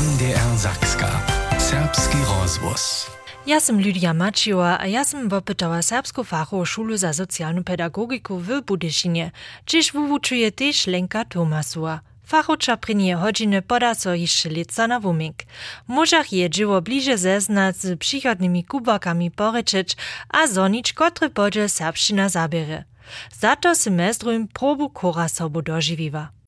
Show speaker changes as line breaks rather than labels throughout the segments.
NDR Zakska. Serbski rozwóz.
Ja sam Lydia Maciła, a ja sam wopytała serbską fachową szulu za socjalną pedagogiku w Budyszynie, czyż wuwuczuje też Lenka Tomasuła. Fachowcza prynie godziny poda so jeszcze lica na wumink. Możach je dzieło bliże zeznać z przychodnymi kubakami poreczyć, a zonić, kotry podziel serbszczyna zabierze. Za to semestrum probu kora sobu dożywiwa.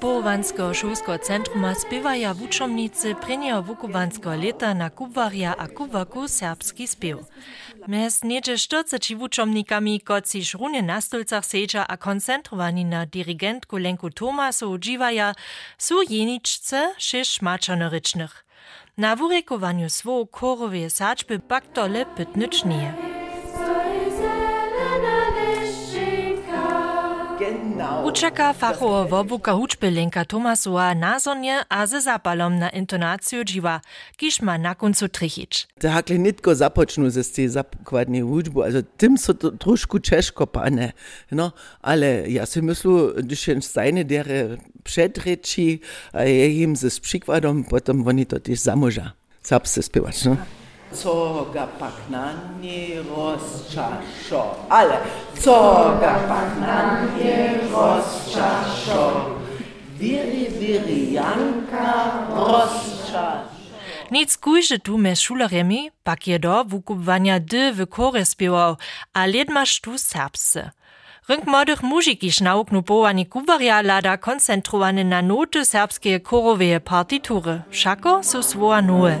Połowanskiego szulskiego centruma spiewaja w uczomnicy prynieho wukuwanskiego leta na kubwaria a kubwaku serbski spiew. Mez niedzie 40 wuczomnikami, kociż runie na stolcach sedza a koncentrowani na dirigentku Lenku Tomasu dziwaja, su jeniczce sześć maczanorycznych. Na wurekowaniu swoje korowe saczby baktole pytnyć Uczeka fachowo buka huczbylinka Tomasoa nazonie, a ze zapalom na intonację dziwa, kiż ma na końcu trychić.
To hakle nitko zapocznu ze tej zakładnej huczbu, also tym so troszkę ciężko pane, no, ale ja si myślę, gdyż się stajne dere przedreczy, a ja im ze przykładom, potem oni to też zamurza. Zapsy spiewać, no. Co Pagnani pachnanie rozczaszo, ale co ga pachnanie rozczaszo, wiri wiri janka rozczaszo.
Nic kujże tu me šuleremi, pak je do vukubvanja D v kore spjeval, a ledmaš tu serbse. Rynk młodych mużiki sznauknupowani kubarja lada koncentrowany na noty serbskie koroweje partitury. Szako so svoa noe.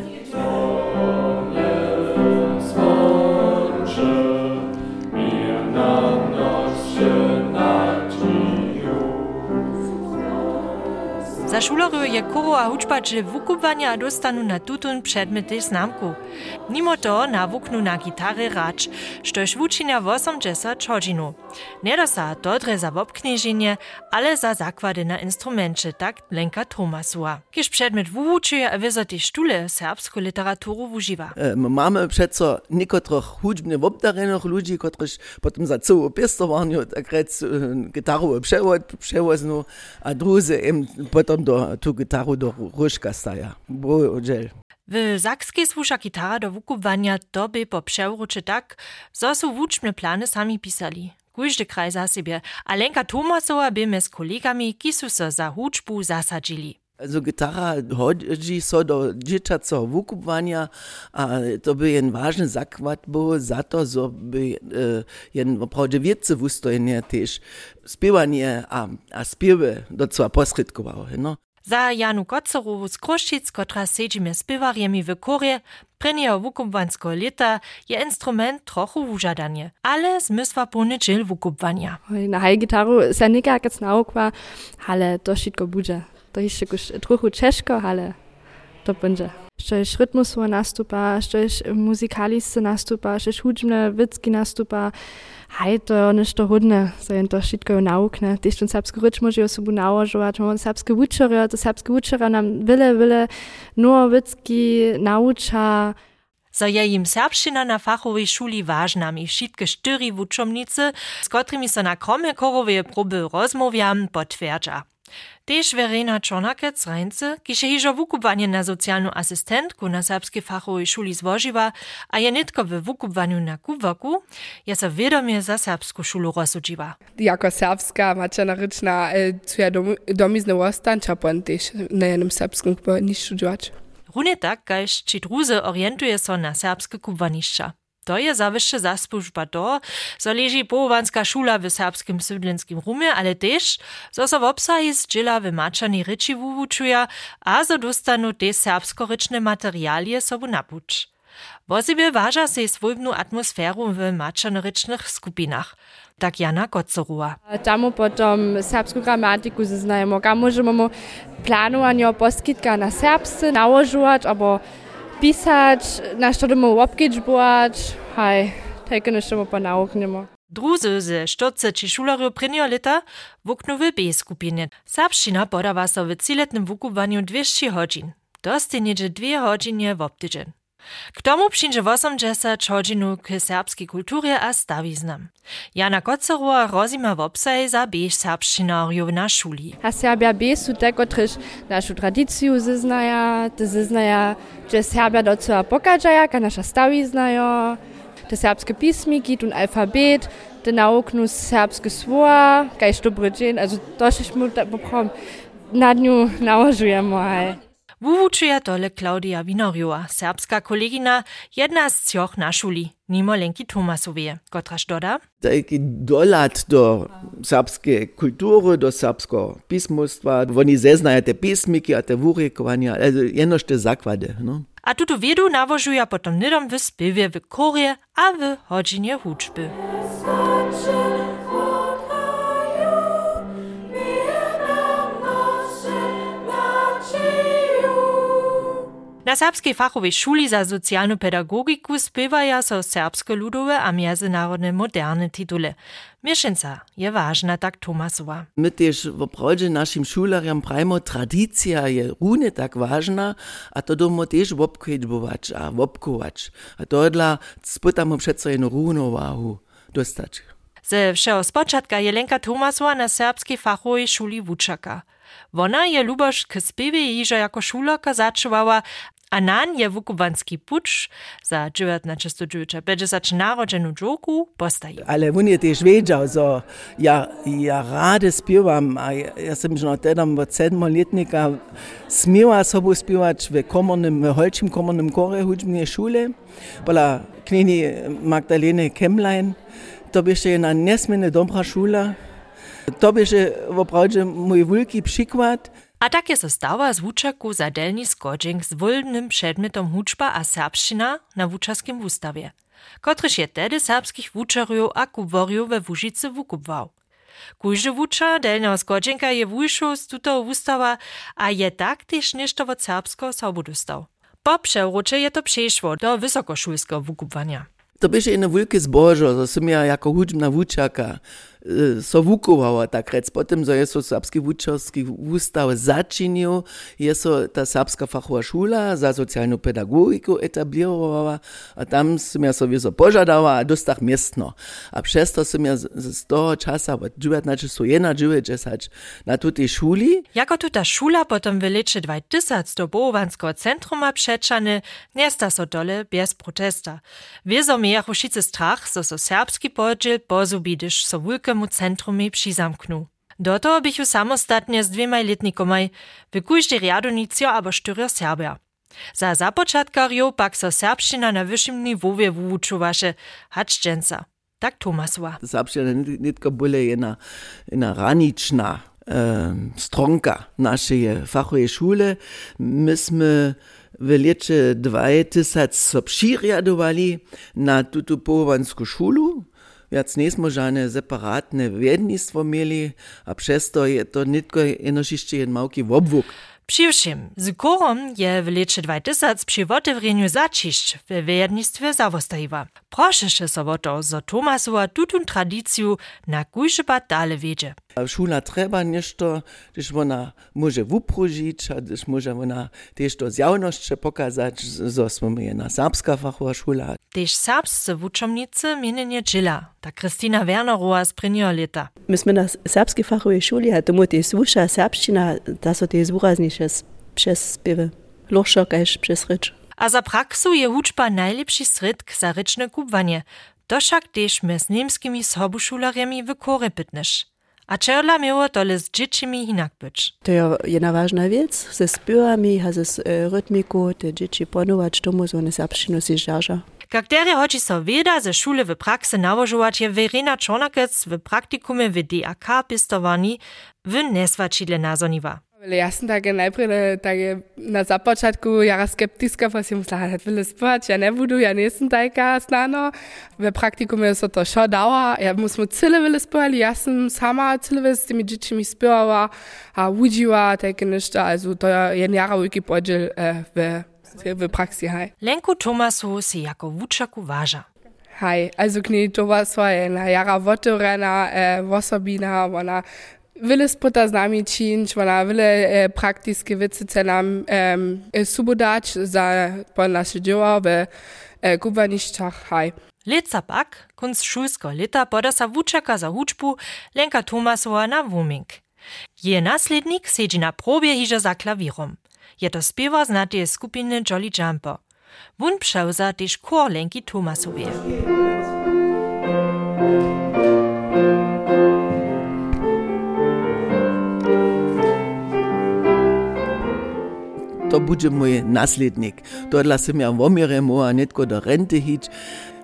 Za šulery je koro a hučba, že wukubwania dostanu na tutun przedmiot też znamku. Mimo to nawuknu na gitarę racz, štož wučinja 80 hodźinu. Nie dosa dobre za wobknieżenie, ale za zakłady na instrumencie, tak Lenka Tomasua. Kiż przedmiot wuczuje a wyzo też sztule serbską literaturę wużywa.
E, my mamy przeco niekotrych hudźbnych obdarenych ludzi, których potem za całą piestowaniu, tak rec, e, gitarę przewod, przewozną, a drudzy im potem do, tu gitarę do różka staja. Bo.
W Zakskiej służa gitara do wukubwania doby po przewrócie tak, zo su wuczne plany sami pisali. Każdy kraj za siebie, a Lenka Tomasowa by z kolegami, ki su so za huczbu zasadzili.
Also gitara hodzi so do dzieciacego wukubwania, a to by jen ważny zakład był za to, so by e, jen wprawdzie wiece też śpiewanie a, a śpiewy do cła posrytkowało, no.
Za Janu Kocorowu z Kroščic, kotra sedźimy spiewarjemi w korie, prenijo wukubwansko lita, je instrument trochu wužadanie, ale zmysła pełny dżil wukubwania.
Na haj gitaru se nikak naukła, ale to wszystko bude. To jeszcze trochę ciężko, ale to będzie. Šeš rytmusov nastupa, šeš muzikaliste nastupa, šeš hudžne, vitski nastupa. Haj, to je nešto hodne, za jen to šitko jo naukne. Tež ten srbsko ryč možejo sobu naožovat, imamo srbske vučerje, to srbske vučerje nam vele, vele novo vitski nauča.
So je jim serbščina na fachowej šuli ważna i wszystkie sztyri wuczomnicy, z którymi so na krome korowej probe rozmawiam, potwierdza. Też Verena Czornakec Reince, kiż je hižo na socjalną asystentku na serbskiej fachowej szuli zwożywa, a je nitko w wukubwaniu na kuwaku, je so wiadomie za serbską szulu rozsudziwa.
jako serbska mačanarična, tu je dom, domizne ostanča, pa też na jednym serbskim chyba nie studiować.
Runie tak, kaž či druze orientuje so na serbske kubwanišća. To je zawyższe zasłużba to, zo leży połowanska szula w serbskim sydlenskim rumie, ale też, zo so w obsahi z maczani ryczy wuwuczuje, a zo dostanu te serbsko-ryczne materialie sobu napuć. Wozibie waża se swojbnu atmosferu w maczanrycznych skupinach. Tak Jana Kocorua.
Tamo potom serbsku gramatiku zaznajemo, kam możemy planowanie poskitka na serbsce nałożyć, albo pisać, na što demo łopkić boać, haj, takie nešto pa nauknemo.
Druzy ze sztoce či šularju prinjo leta wuknu w B skupinie. Serbština podawa so w ciletnym wukubaniu 200 godzin. Dosti niedzie 2 godziny w. K tomu przyjdzie 80 godzinu k serbskiej kulturze a stawiznam. Jana Kocerova rozima w obsaj za biež serbštinarju na šuli.
A Serbia B su te, kotryž našu tradiciju zeznaja, te zeznaja, že Serbia docela pokažaja, ka naša stawiznajo, te serbskie pismiki, ten alfabet, te nauknu serbskie słowa, kajś dobry dzień, also dosyć mu poprom na dniu nałożujemy.
Wuwučuje tole Klaudija Vinorjova, serbska kolegina, jedna z cioch na šuli, nimo Lenki Tomasovije, kotraž doda.
Taki dolat do srpske kulture, do srpsko pismostva, oni zeznajo te pismiki, a te vurekovanja, enošte zakvade. No?
A tuto vedu navožuja potem nedom v spivje v korje, a v hodžinje hučbe. Na serbskiej fachowej szuli za socjalną pedagogiku spiewaja so serbsko ludowe a międzynarodne moderne titule. Mieszanca je ważna, tak Tomasowa.
My też w oprodzie naszym szulariam prajmo tradycja je rune tak ważna, a to domo też wopkedbować, a wopkować. A to dla spytamy przeco jedną równowahu dostać.
Ze všeho spočatka je Lenka Tomasova na serbskiej fachowej szuli wuczaka. Wona je luboš k spiewie jako šulerka začuvała, Anan je vukubanski puč za 1909. Beže začne rođenu džoku, postaje.
Ale on je tež vedel, so, ja, ja rade spivam, a ja jaz sem že tedam od sedmoletnika smela sobo spivač v komornem, v holčim komornem kore hudžbne šole, bila knjeni Magdalene Kemlein, to bi še ena nesmene dobra šola, to bi še, opravdu, moj veliki priklad.
A tak je so stała z wuczaku za delni skodzień z wolnym przedmietom huczba a serbština na wuczaskim wustawie, kotryż je tedy serbskich wuczarjów a kuworjów we Łużycy wukubwał. Kujże wucza delnego skodźenka je wujszł z tutego wustawa, a je tak też nieszto od serbskiego sobu dostał. Po przewrócie je to przeszło do wysokoszulskiego wukubwania.
To byście jedno wielkie zbożo, som ja jako hudźbna wuczaka so wukowała, tak rec. Potem, że jest so serbski wuczarski wustaw zaczynil, jest so ta serbska fachowa szula za socjalną pedagogiku etablirowała, a tam som ja sobie so pożadała, a dostach miestno. A przez to som ja z, toho czasa, od 19 so jena 90 na tutej szuli,
Jako tuta szula potom w lecze 2000 do Bowanskiego centruma przeczany, nie sta so dole bez protesta. Wieso miachu wszyscy strach, so so podziel pozubi, gdyż so Gradskému centrumi přizamknu. Do toho bychu samostatnie z dvěma letnikomaj v kůždej riadonicio abo štyrio Serbia. Za započatkarjou pak so serbština na vyšším nivowie wučuvaše, hač dženca. Tak Tomasova.
Serbština nitko bole jena, jena ranična e, stronka naše fachoje šule. My sme v leče 2000 so přirjadovali na tuto povansku šulu, Więc nie smo żadne separatne wiednictwo mieli, a przez to je to nitko jenoż jeszcze jeden małki obwóg.
Přiwšim, z korom je w lecze 2000 przy otewreniu začišć w wiernictwie zawostajiwa. Proszę so o to, zo Tomasova tutun tradiciju na kujże bat dale wiedzie.
šuna treba nešto, když ona može vuprožić, a když može ona tež to zjavnošće pokazać, zo smo mi jedna srpska fachova šula.
Tež srpsce vučomnice mjenenje džila, ta Kristina Wernerova z prenjo leta.
Mi smo na srpski fachovi šuli, a tomu te sluša srpščina, da so te izvuraznejše přes spive. Lohšo, kajš, přes reč.
A za praksu je učba najlepši sredk za rečne kupvanje. To však tež my s nemskimi sobušularjami v kore pitneš. A čerla miło to le z dziecimi inakbyć.
To je jedna ważna rzecz. Ze spirami, a ze e, rytmiku, te dzieci ponować tomu, co one zapšino si žarža.
Kakterje hoči so veda ze šule v prakse navožovať je Verena Čonakec v praktikume v DAK pistovaní v nesvačile
nazoniva. Jasna, da najprej, da je na započatku jara skeptiska, pa si mislila, da bi spać, ja ne budu, ja nisem tajka znano. V praktikumu so to šo dala, ja mu smo cele vele ja sem sama cele vele s temi džičimi spevala, a uđiva, tako nešto, also to je en jara ujki pođel eh, v, v praksi, haj.
Lenko Tomasu si jako vučaku važa.
Haj, also kni, to vas je na jara votorena, eh, vosobina, ona Wille sputa z nami činč, ona wille e, praktiske wice nam e, subodać za po nasze dzieła w e, gubaniszczach. Hej.
Leca pak, kunst šulsko leta poda sa wučeka za hučbu Lenka Tomasova na Wuming. Je naslednik sedzi na probie hiže za klawirom. Je to spiewa z natej skupiny Jolly Jumper. Wun przeuza też chor Lenki Tomasowie.
To bude mój naslednik. Tohle jsem ja vomire moa netko do rente hić,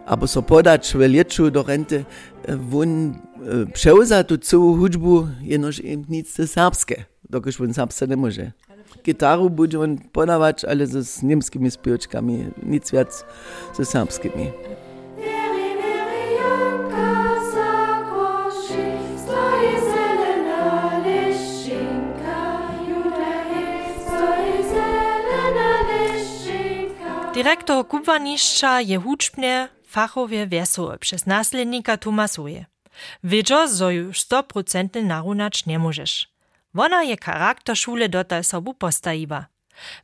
aber so podać velječu do rente, won e, przeuza tu całą hudžbu, jenož im nic dokiż won serbsce nie może. Gitaru bude on podawać, ale z niemskimi śpiewaczkami, nic wiac ze serbskimi.
Dyrektor kubaniszcza je huczbnie fachowie wesoły przez naslednika Tomasuje. Wiedział, że już 100% narunać nie możesz. Wona je charakter szule dotal sobu postajiła.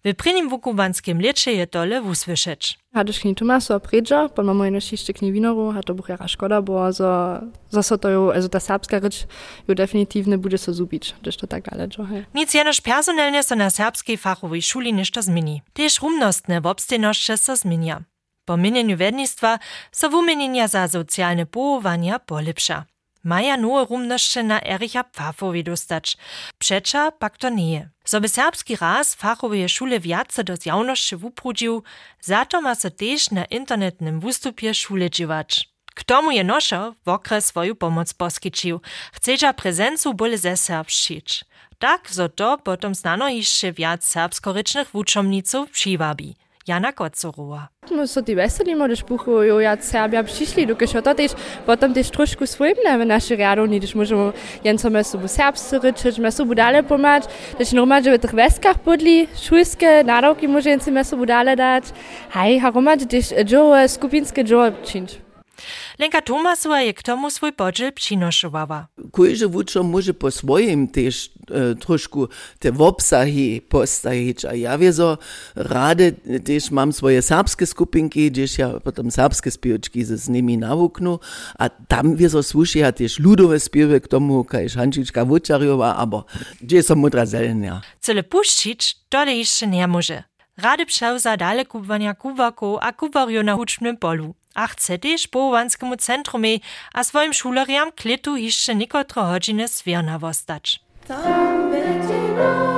W prynim wukubanskim lecie je tole usłyszeć.
Hadyš kni Tomaso predža, pa imamo eno šište kni vinoru, a to buch jara škoda, bo za, za so to jo, also ta serbska reč, jo definitivne bude so zubić, gdyż to tak ale jo, hej.
Nic jenoż personalnie so na serbskiej fachowej szuli ništo zmieni. Tež rumnostne wobstejnošće so zmienia. Po mienieniu wednictwa so wumienienia za socjalne połowania polepsza. Maja nowe rumnošće na Ericha Pfafowi dostać. Przecza pak to nie. Serbski raz fachowe szule wiace do zjawnošće wuprudził, zato ma so tež na internetnym wystupie szule dziwać. K tomu je noszo w okres swoją pomoc poskyčił. Chcedza prezencu bole ze. Tak, zo to potom znano jeszcze wiac serbskorycznych wuczomniców přiwabi. Jana Kocoroa.
No, so divese limo dešpuhu, jo ja Serbija prišli, dok je še to tež, potem tež trošku svojimne v naši realni, deš možemo jenco meso v serbsku rečič, meso bo dale pomać, deš normalno, že v teh veskah podli, šulske, naravki može jenci meso bo dale dać, haj, haromat, deš džo skupinske džo činč.
Lenka Tomasowa je k tomu swój podziel przynoszowała.
Kojże wučo może po swoim też e, troszkę te wobsahi postajić, a ja wieso rade też mam swoje serbskie skupinki, gdzieś ja potem serbskie śpiewaczki z nimi nawuknu, a tam wieso słyszy ja też ludowe śpiewy k tomu, kajż Hančička Wuczarjowa, aber gdzie są mudra zelenia.
Cele puścić, tole jeszcze nie może. Rady przeuza dale kuwania kuwaków a kuwario na hucznym polu. A chce też połowanskiemu centrumie a swoim szuleriam klitu jeszcze niekotre godziny zwierna wostać.
Tam Bettinovi zakoši,